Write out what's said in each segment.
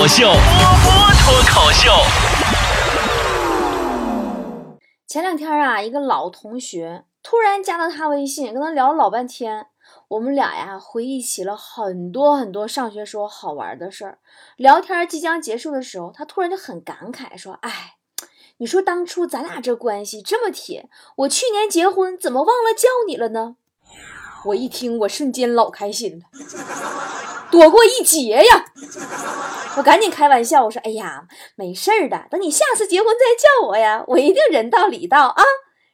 口秀，波波脱口秀。前两天啊，一个老同学突然加了他微信，跟他聊了老半天。我们俩呀，回忆起了很多很多上学时候好玩的事儿。聊天即将结束的时候，他突然就很感慨说：“哎，你说当初咱俩这关系这么铁，我去年结婚怎么忘了叫你了呢？”我一听，我瞬间老开心了，躲过一劫呀！我赶紧开玩笑，我说：“哎呀，没事儿的，等你下次结婚再叫我呀，我一定人到礼到啊。”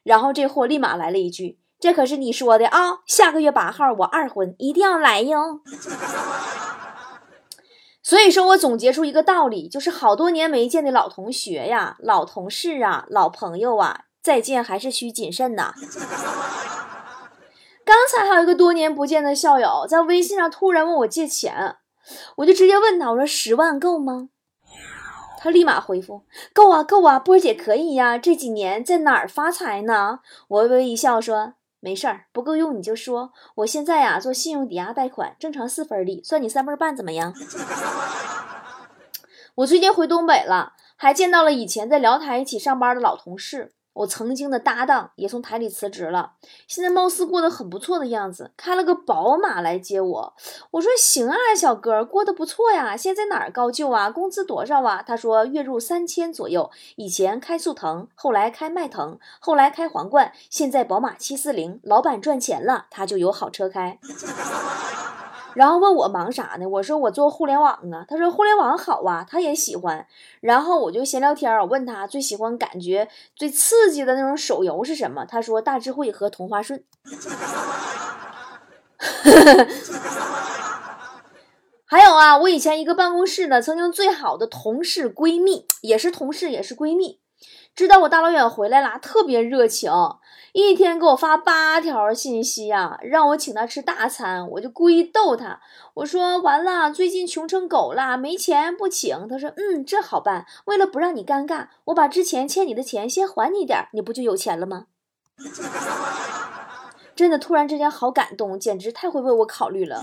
然后这货立马来了一句：“这可是你说的啊，下个月八号我二婚，一定要来哟。”所以说我总结出一个道理，就是好多年没见的老同学呀、老同事啊、老朋友啊，再见还是需谨慎呐。刚才还有一个多年不见的校友在微信上突然问我借钱，我就直接问他，我说十万够吗？他立马回复够啊够啊，波姐可以呀，这几年在哪儿发财呢？我微微一笑说没事儿，不够用你就说，我现在呀做信用抵押贷款，正常四分利，算你三分半怎么样？我最近回东北了，还见到了以前在辽台一起上班的老同事。我曾经的搭档也从台里辞职了，现在貌似过得很不错的样子，开了个宝马来接我。我说行啊，小哥，过得不错呀。现在哪儿高就啊？工资多少啊？他说月入三千左右。以前开速腾，后来开迈腾，后来开皇冠，现在宝马七四零。老板赚钱了，他就有好车开。然后问我忙啥呢？我说我做互联网啊。他说互联网好啊，他也喜欢。然后我就闲聊天，我问他最喜欢感觉最刺激的那种手游是什么？他说大智慧和同花顺。还有啊，我以前一个办公室的曾经最好的同事闺蜜，也是同事也是闺蜜。知道我大老远回来了，特别热情，一天给我发八条信息呀，让我请他吃大餐。我就故意逗他，我说完了，最近穷成狗了，没钱不请。他说，嗯，这好办。为了不让你尴尬，我把之前欠你的钱先还你点，你不就有钱了吗？真的，突然之间好感动，简直太会为我考虑了。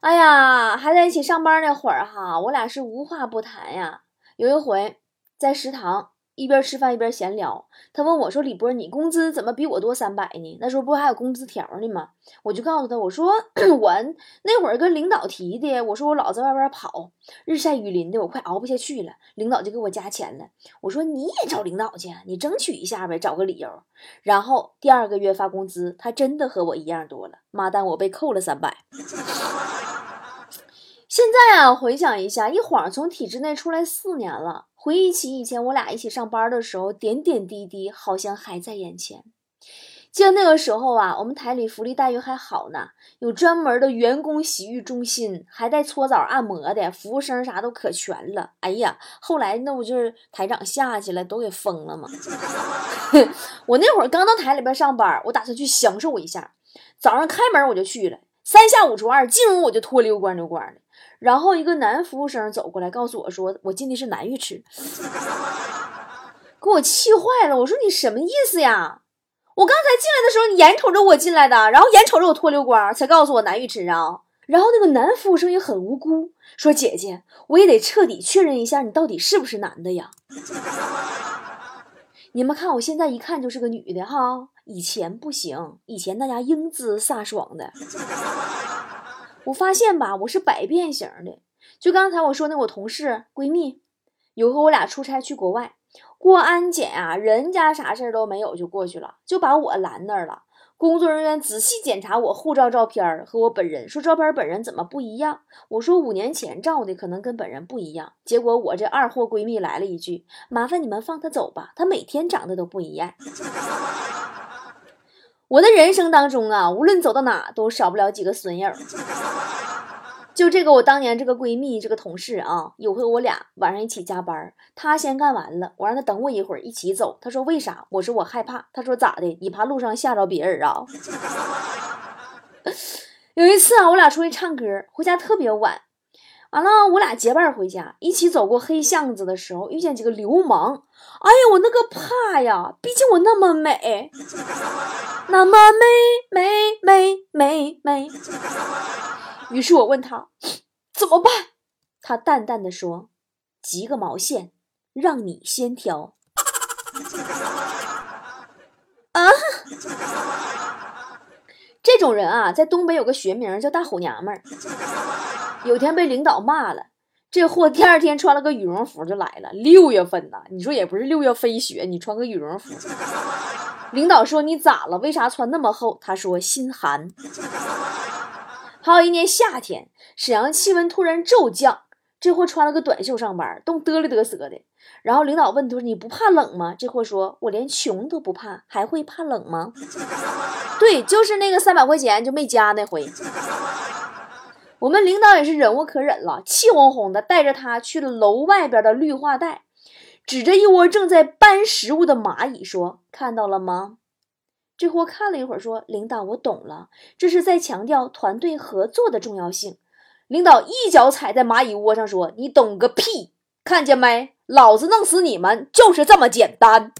哎呀，还在一起上班那会儿哈，我俩是无话不谈呀。有一回。在食堂一边吃饭一边闲聊，他问我说：“李波，你工资怎么比我多三百呢？那时候不还有工资条呢吗？”我就告诉他：“我说 我那会儿跟领导提的，我说我老在外边跑，日晒雨淋的，我快熬不下去了，领导就给我加钱了。我说你也找领导去，你争取一下呗，找个理由。然后第二个月发工资，他真的和我一样多了。妈蛋，我被扣了三百。现在啊，回想一下，一晃从体制内出来四年了。”回忆起以前我俩一起上班的时候，点点滴滴好像还在眼前。记得那个时候啊，我们台里福利待遇还好呢，有专门的员工洗浴中心，还带搓澡按摩的，服务生啥都可全了。哎呀，后来那不就是台长下去了，都给封了吗？我那会儿刚到台里边上班，我打算去享受一下。早上开门我就去了，三下五除二进屋我就脱溜光溜光的。然后一个男服务生走过来，告诉我说：“我进的是男浴池。”给我气坏了。我说：“你什么意思呀？我刚才进来的时候，你眼瞅着我进来的，然后眼瞅着我脱溜光，才告诉我男浴池啊。”然后那个男服务生也很无辜，说：“姐姐，我也得彻底确认一下，你到底是不是男的呀？” 你们看，我现在一看就是个女的哈，以前不行，以前那家英姿飒爽的。我发现吧，我是百变型的。就刚才我说那我同事闺蜜，有和我俩出差去国外过安检啊，人家啥事儿都没有就过去了，就把我拦那儿了。工作人员仔细检查我护照照片和我本人，说照片本人怎么不一样？我说五年前照的可能跟本人不一样。结果我这二货闺蜜来了一句：“麻烦你们放他走吧，他每天长得都不一样。” 我的人生当中啊，无论走到哪都少不了几个损友。就这个，我当年这个闺蜜，这个同事啊，有回我俩晚上一起加班，她先干完了，我让她等我一会儿一起走。她说为啥？我说我害怕。她说咋的？你怕路上吓着别人啊？有一次啊，我俩出去唱歌，回家特别晚。完了，我俩结伴回家，一起走过黑巷子的时候，遇见几个流氓。哎呀，我那个怕呀！毕竟我那么美，那么美美美美美。于是我问他怎么办，他淡淡的说：“急个毛线，让你先挑。”啊！这种人啊，在东北有个学名叫大虎娘们儿。有天被领导骂了，这货第二天穿了个羽绒服就来了。六月份呐，你说也不是六月飞雪，你穿个羽绒服。领导说你咋了？为啥穿那么厚？他说心寒。还有一年夏天，沈阳气温突然骤降，这货穿了个短袖上班，冻得里嘚瑟的。然后领导问他说：“你不怕冷吗？”这货说：“我连穷都不怕，还会怕冷吗？”对，就是那个三百块钱就没加那回。我们领导也是忍无可忍了，气哄哄的带着他去了楼外边的绿化带，指着一窝正在搬食物的蚂蚁说：“看到了吗？”这货看了一会儿，说：“领导，我懂了，这是在强调团队合作的重要性。”领导一脚踩在蚂蚁窝上，说：“你懂个屁！看见没？老子弄死你们就是这么简单。”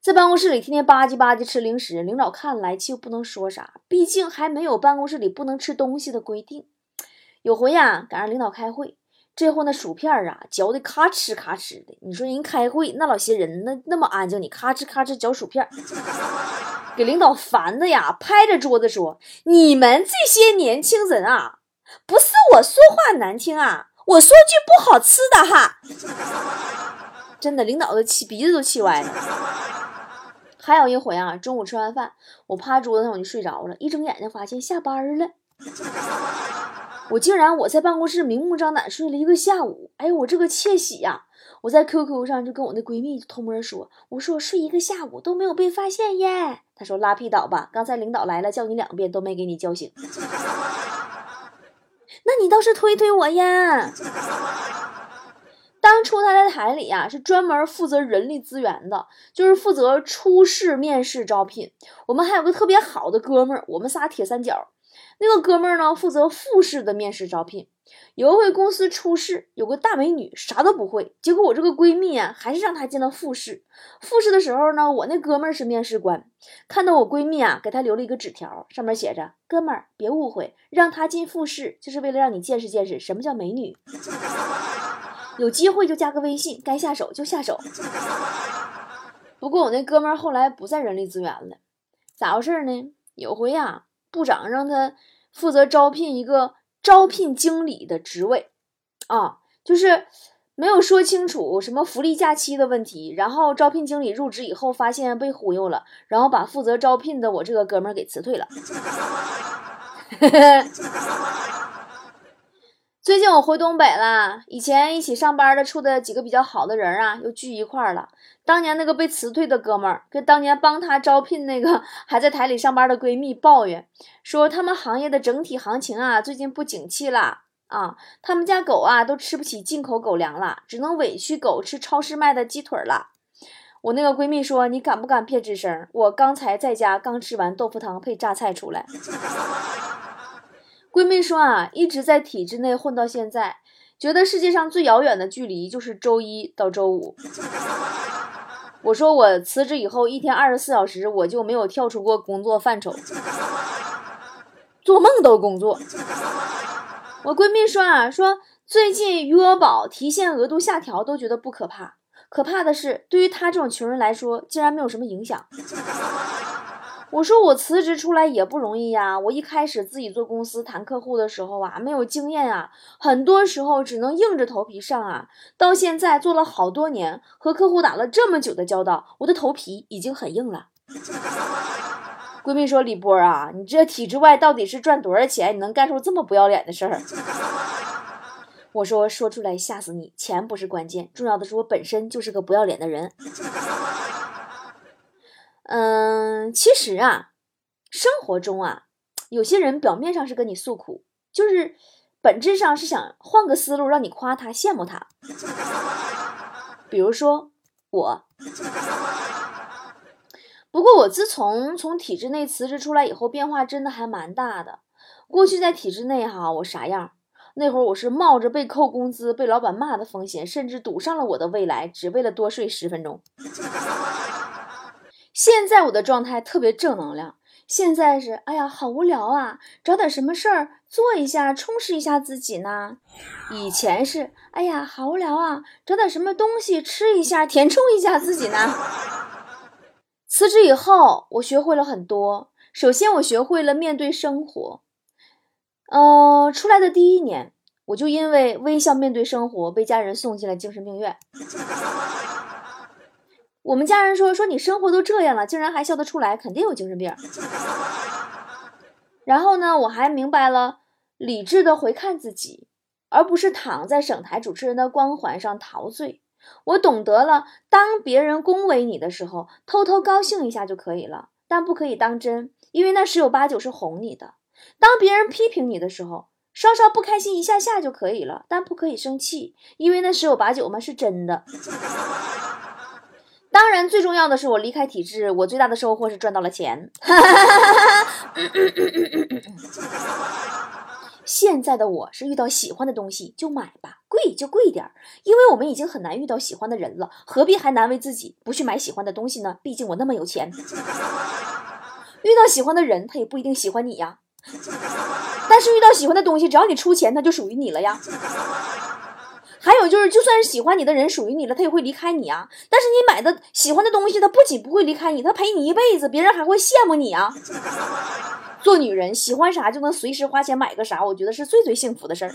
在办公室里天天吧唧吧唧吃零食，领导看来气又不能说啥，毕竟还没有办公室里不能吃东西的规定。有回呀，赶上领导开会，这货那薯片啊嚼的咔哧咔哧的。你说人开会那老些人那那么安静，你咔哧咔哧嚼薯片，给领导烦的呀，拍着桌子说：“你们这些年轻人啊，不是我说话难听啊，我说句不好吃的哈。”真的，领导都气鼻子都气歪了。还有一回啊，中午吃完饭，我趴桌子上我就睡着了，一睁眼睛发现下班了。我竟然我在办公室明目张胆睡了一个下午，哎我这个窃喜呀！我在 QQ 上就跟我那闺蜜偷摸说，我说我睡一个下午都没有被发现耶。她说拉屁倒吧，刚才领导来了叫你两遍都没给你叫醒。那你倒是推推我呀！当初他在台里呀，是专门负责人力资源的，就是负责初试面试招聘。我们还有个特别好的哥们儿，我们仨铁三角。那个哥们儿呢，负责复试的面试招聘。有一回公司初试，有个大美女啥都不会，结果我这个闺蜜啊，还是让她进了复试。复试的时候呢，我那哥们儿是面试官，看到我闺蜜啊，给她留了一个纸条，上面写着：“哥们儿，别误会，让她进复试，就是为了让你见识见识什么叫美女。”有机会就加个微信，该下手就下手。不过我那哥们儿后来不在人力资源了，咋回事呢？有回呀，部长让他负责招聘一个招聘经理的职位，啊，就是没有说清楚什么福利假期的问题。然后招聘经理入职以后发现被忽悠了，然后把负责招聘的我这个哥们儿给辞退了。最近我回东北了，以前一起上班的处的几个比较好的人啊，又聚一块儿了。当年那个被辞退的哥们儿，跟当年帮他招聘那个还在台里上班的闺蜜抱怨，说他们行业的整体行情啊，最近不景气了啊，他们家狗啊都吃不起进口狗粮了，只能委屈狗吃超市卖的鸡腿了。我那个闺蜜说：“你敢不敢别吱声？我刚才在家刚吃完豆腐汤配榨菜出来。” 闺蜜说啊，一直在体制内混到现在，觉得世界上最遥远的距离就是周一到周五。我说我辞职以后一天二十四小时，我就没有跳出过工作范畴，做梦都工作。我闺蜜说啊，说最近余额宝提现额度下调都觉得不可怕，可怕的是对于她这种穷人来说，竟然没有什么影响。我说我辞职出来也不容易呀，我一开始自己做公司谈客户的时候啊，没有经验啊，很多时候只能硬着头皮上啊。到现在做了好多年，和客户打了这么久的交道，我的头皮已经很硬了。闺蜜说：“李波啊，你这体制外到底是赚多少钱？你能干出这么不要脸的事儿？” 我说：“说出来吓死你，钱不是关键，重要的是我本身就是个不要脸的人。”嗯，其实啊，生活中啊，有些人表面上是跟你诉苦，就是本质上是想换个思路让你夸他、羡慕他。比如说我，不过我自从从体制内辞职出来以后，变化真的还蛮大的。过去在体制内哈，我啥样？那会儿我是冒着被扣工资、被老板骂的风险，甚至赌上了我的未来，只为了多睡十分钟。现在我的状态特别正能量，现在是，哎呀，好无聊啊，找点什么事儿做一下，充实一下自己呢。以前是，哎呀，好无聊啊，找点什么东西吃一下，填充一下自己呢。辞职以后，我学会了很多。首先，我学会了面对生活。呃，出来的第一年，我就因为微笑面对生活，被家人送进了精神病院。我们家人说说你生活都这样了，竟然还笑得出来，肯定有精神病。然后呢，我还明白了理智的回看自己，而不是躺在省台主持人的光环上陶醉。我懂得了，当别人恭维你的时候，偷偷高兴一下就可以了，但不可以当真，因为那十有八九是哄你的。当别人批评你的时候，稍稍不开心一下下就可以了，但不可以生气，因为那十有八九嘛是真的。当然，最重要的是我离开体制，我最大的收获是赚到了钱。现在的我是遇到喜欢的东西就买吧，贵就贵点儿，因为我们已经很难遇到喜欢的人了，何必还难为自己不去买喜欢的东西呢？毕竟我那么有钱。遇到喜欢的人，他也不一定喜欢你呀。但是遇到喜欢的东西，只要你出钱，他就属于你了呀。还有就是，就算是喜欢你的人属于你了，他也会离开你啊。但是你买的喜欢的东西，他不仅不会离开你，他陪你一辈子，别人还会羡慕你啊。做女人喜欢啥就能随时花钱买个啥，我觉得是最最幸福的事儿。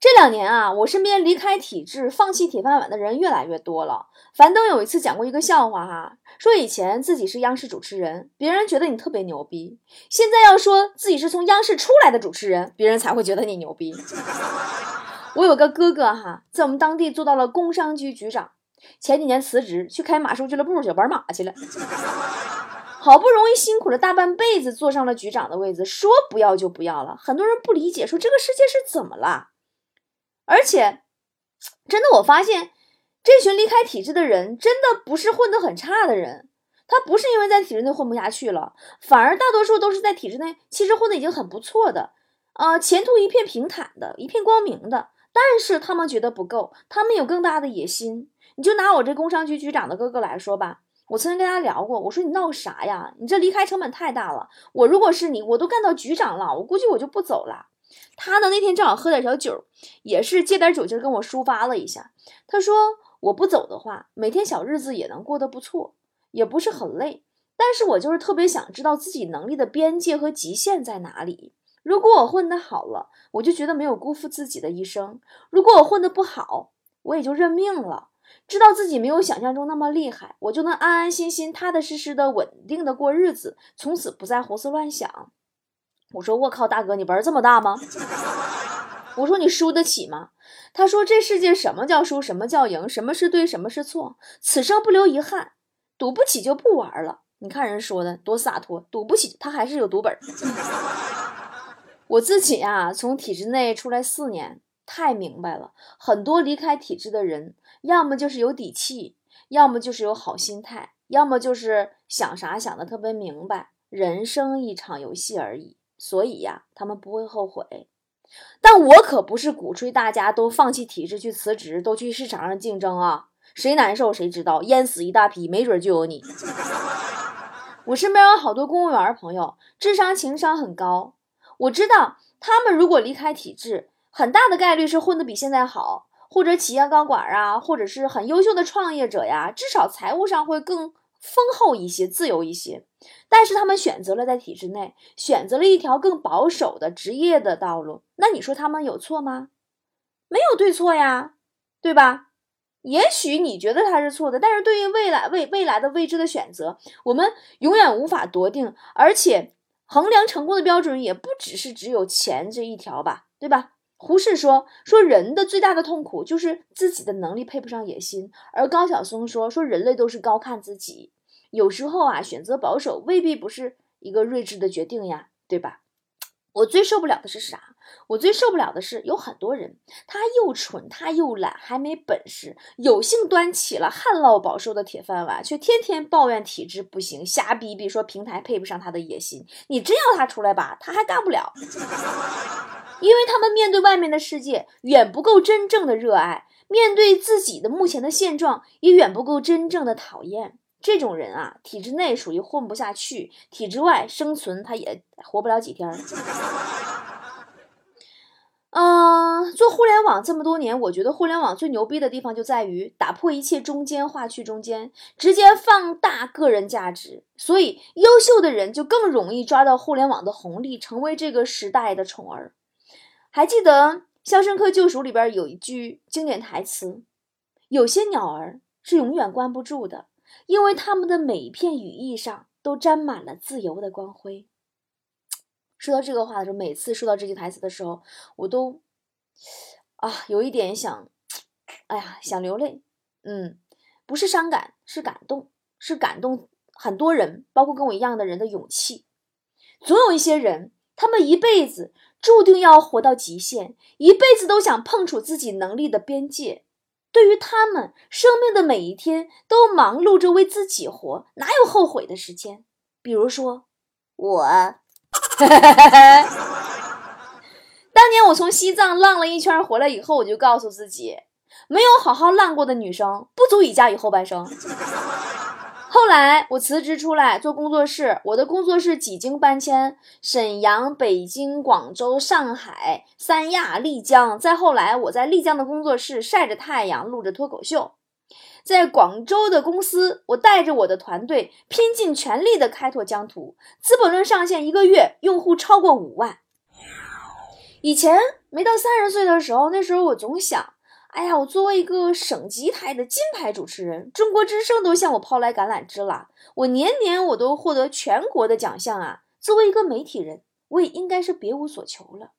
这两年啊，我身边离开体制、放弃铁饭碗的人越来越多了。樊登有一次讲过一个笑话哈，说以前自己是央视主持人，别人觉得你特别牛逼；现在要说自己是从央视出来的主持人，别人才会觉得你牛逼。我有个哥哥哈，在我们当地做到了工商局局长，前几年辞职去开马术俱乐部去玩马去了，好不容易辛苦了大半辈子坐上了局长的位子，说不要就不要了。很多人不理解，说这个世界是怎么了？而且，真的我发现，这群离开体制的人，真的不是混得很差的人，他不是因为在体制内混不下去了，反而大多数都是在体制内其实混得已经很不错的，啊，前途一片平坦的，一片光明的。但是他们觉得不够，他们有更大的野心。你就拿我这工商局局长的哥哥来说吧，我曾经跟他聊过，我说你闹啥呀？你这离开成本太大了。我如果是你，我都干到局长了，我估计我就不走了。他呢那天正好喝点小酒，也是借点酒劲跟我抒发了一下。他说我不走的话，每天小日子也能过得不错，也不是很累。但是我就是特别想知道自己能力的边界和极限在哪里。如果我混得好了，我就觉得没有辜负自己的一生；如果我混得不好，我也就认命了。知道自己没有想象中那么厉害，我就能安安心心、踏踏实实的、稳定的过日子，从此不再胡思乱想。我说：“我靠，大哥，你本事这么大吗？” 我说：“你输得起吗？”他说：“这世界什么叫输，什么叫赢，什么是对，什么是错？此生不留遗憾，赌不起就不玩了。”你看人说的多洒脱，赌不起他还是有赌本。我自己啊，从体制内出来四年，太明白了，很多离开体制的人，要么就是有底气，要么就是有好心态，要么就是想啥想的特别明白，人生一场游戏而已，所以呀，他们不会后悔。但我可不是鼓吹大家都放弃体制去辞职，都去市场上竞争啊，谁难受谁知道，淹死一大批，没准就有你。我身边有好多公务员朋友，智商情商很高。我知道他们如果离开体制，很大的概率是混得比现在好，或者企业高管啊，或者是很优秀的创业者呀，至少财务上会更丰厚一些，自由一些。但是他们选择了在体制内，选择了一条更保守的职业的道路，那你说他们有错吗？没有对错呀，对吧？也许你觉得他是错的，但是对于未来未未来的未知的选择，我们永远无法夺定，而且。衡量成功的标准也不只是只有钱这一条吧，对吧？胡适说说人的最大的痛苦就是自己的能力配不上野心，而高晓松说说人类都是高看自己。有时候啊，选择保守未必不是一个睿智的决定呀，对吧？我最受不了的是啥？我最受不了的是有很多人，他又蠢，他又懒，还没本事，有幸端起了旱涝保收的铁饭碗，却天天抱怨体制不行，瞎逼逼说平台配不上他的野心。你真要他出来吧，他还干不了，因为他们面对外面的世界远不够真正的热爱，面对自己的目前的现状也远不够真正的讨厌。这种人啊，体制内属于混不下去，体制外生存他也活不了几天。嗯，做互联网这么多年，我觉得互联网最牛逼的地方就在于打破一切中间划去中间，直接放大个人价值。所以，优秀的人就更容易抓到互联网的红利，成为这个时代的宠儿。还记得《肖申克救赎》里边有一句经典台词：“有些鸟儿是永远关不住的，因为它们的每一片羽翼上都沾满了自由的光辉。”说到这个话的时候，每次说到这句台词的时候，我都啊有一点想，哎呀，想流泪。嗯，不是伤感，是感动，是感动很多人，包括跟我一样的人的勇气。总有一些人，他们一辈子注定要活到极限，一辈子都想碰触自己能力的边界。对于他们，生命的每一天都忙碌着为自己活，哪有后悔的时间？比如说我。当年我从西藏浪了一圈回来以后，我就告诉自己，没有好好浪过的女生不足以驾驭后半生。后来我辞职出来做工作室，我的工作室几经搬迁，沈阳、北京、广州、上海、三亚、丽江。再后来，我在丽江的工作室晒着太阳录着脱口秀。在广州的公司，我带着我的团队拼尽全力的开拓疆土。资本论上线一个月，用户超过五万。以前没到三十岁的时候，那时候我总想，哎呀，我作为一个省级台的金牌主持人，中国之声都向我抛来橄榄枝了。我年年我都获得全国的奖项啊！作为一个媒体人，我也应该是别无所求了。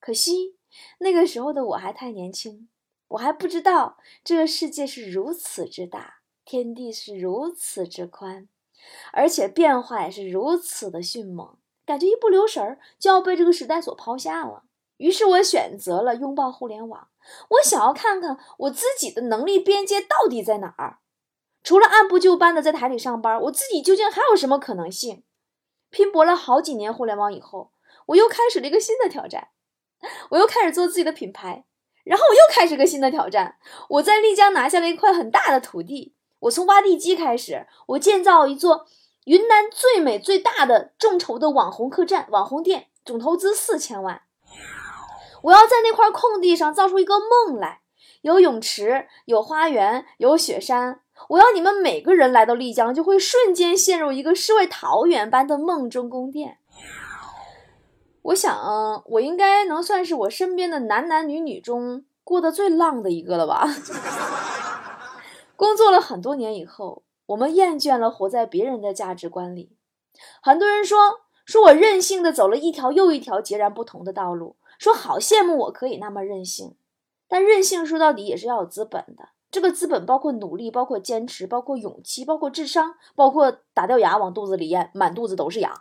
可惜那个时候的我还太年轻。我还不知道这个世界是如此之大，天地是如此之宽，而且变化也是如此的迅猛，感觉一不留神儿就要被这个时代所抛下了。于是我选择了拥抱互联网，我想要看看我自己的能力边界到底在哪儿。除了按部就班的在台里上班，我自己究竟还有什么可能性？拼搏了好几年互联网以后，我又开始了一个新的挑战，我又开始做自己的品牌。然后我又开始个新的挑战，我在丽江拿下了一块很大的土地，我从挖地基开始，我建造一座云南最美最大的众筹的网红客栈、网红店，总投资四千万。我要在那块空地上造出一个梦来，有泳池，有花园，有雪山。我要你们每个人来到丽江，就会瞬间陷入一个世外桃源般的梦中宫殿。我想，我应该能算是我身边的男男女女中过得最浪的一个了吧。工作了很多年以后，我们厌倦了活在别人的价值观里。很多人说，说我任性的走了一条又一条截然不同的道路，说好羡慕我可以那么任性。但任性说到底也是要有资本的，这个资本包括努力，包括坚持，包括勇气，包括智商，包括打掉牙往肚子里咽，满肚子都是牙。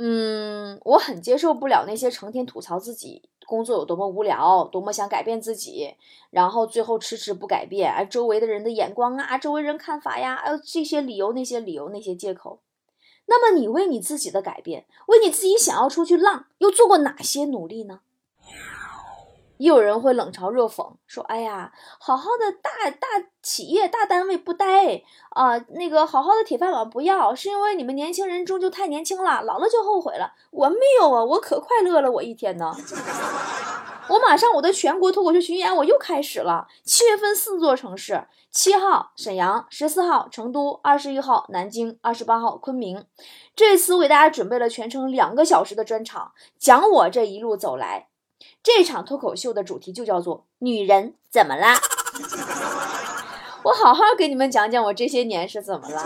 嗯，我很接受不了那些成天吐槽自己工作有多么无聊，多么想改变自己，然后最后迟迟不改变，而周围的人的眼光啊，周围人看法呀，呃，这些理由、那些理由、那些借口。那么，你为你自己的改变，为你自己想要出去浪，又做过哪些努力呢？也有人会冷嘲热讽说：“哎呀，好好的大大企业、大单位不待啊，那个好好的铁饭碗不要，是因为你们年轻人终究太年轻了，老了就后悔了。我没有啊，我可快乐了，我一天呢。我马上我的全国脱口秀巡演我又开始了，七月份四座城市：七号沈阳，十四号成都，二十一号南京，二十八号昆明。这次我给大家准备了全程两个小时的专场，讲我这一路走来。”这场脱口秀的主题就叫做“女人怎么啦”。我好好给你们讲讲我这些年是怎么了。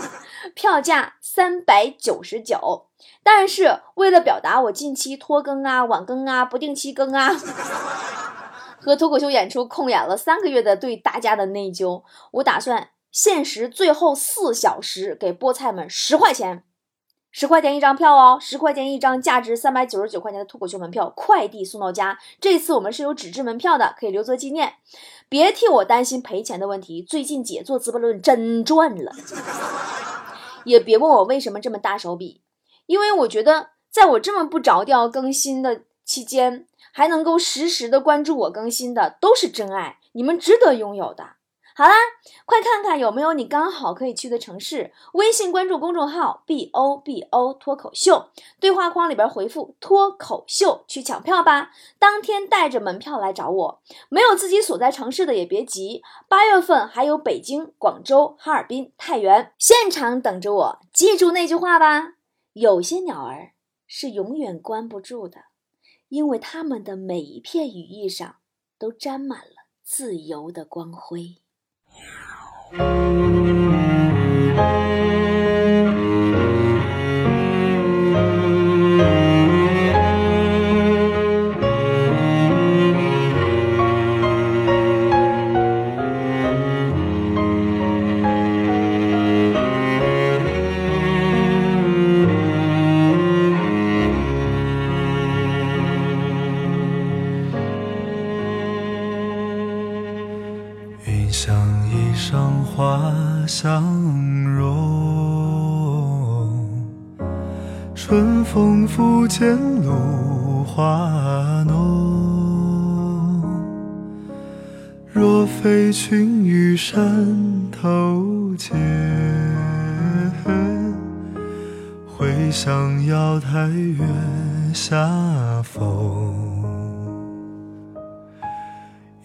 票价三百九十九，但是为了表达我近期拖更啊、晚更啊、不定期更啊，和脱口秀演出空演了三个月的对大家的内疚，我打算限时最后四小时给菠菜们十块钱。十块钱一张票哦，十块钱一张价值三百九十九块钱的脱口秀门票，快递送到家。这次我们是有纸质门票的，可以留作纪念。别替我担心赔钱的问题，最近姐做《资本论》真赚了。也别问我为什么这么大手笔，因为我觉得在我这么不着调更新的期间，还能够实时的关注我更新的，都是真爱，你们值得拥有的。好啦，快看看有没有你刚好可以去的城市。微信关注公众号 “b o b o” 脱口秀，对话框里边回复“脱口秀”去抢票吧。当天带着门票来找我。没有自己所在城市的也别急，八月份还有北京、广州、哈尔滨、太原现场等着我。记住那句话吧：有些鸟儿是永远关不住的，因为它们的每一片羽翼上都沾满了自由的光辉。云拂槛露华浓。若非群玉山头见，会向瑶台月下逢。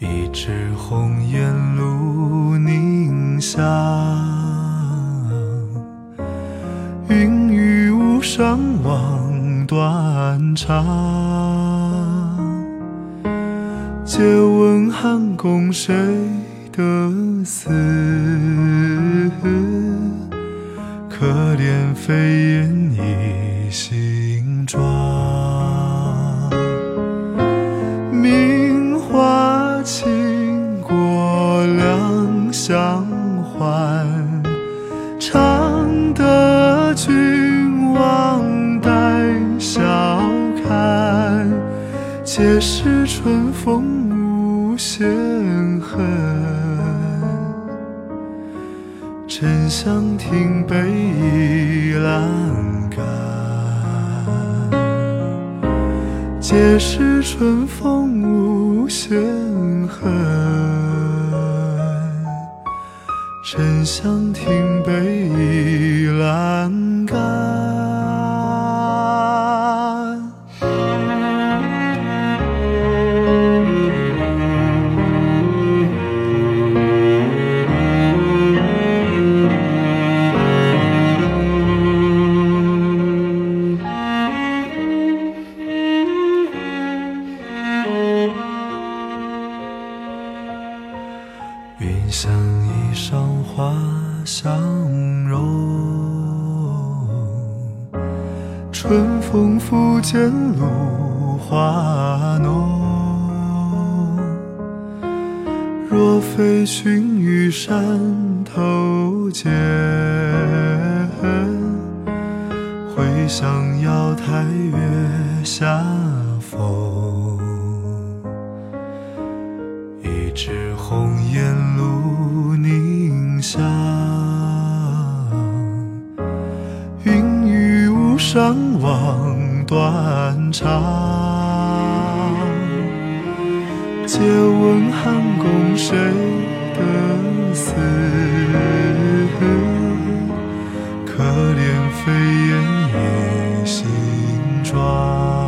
一枝红艳露凝香，云雨巫山望断肠。借问汉宫谁得似？可怜飞燕倚新妆。名花倾国两相欢，唱得君皆是春风无限恨，沉香亭北倚阑干。皆是春风无限恨，沉香亭北倚阑干。雨巫山望断肠。借问汉宫谁得似？可怜飞燕倚新妆。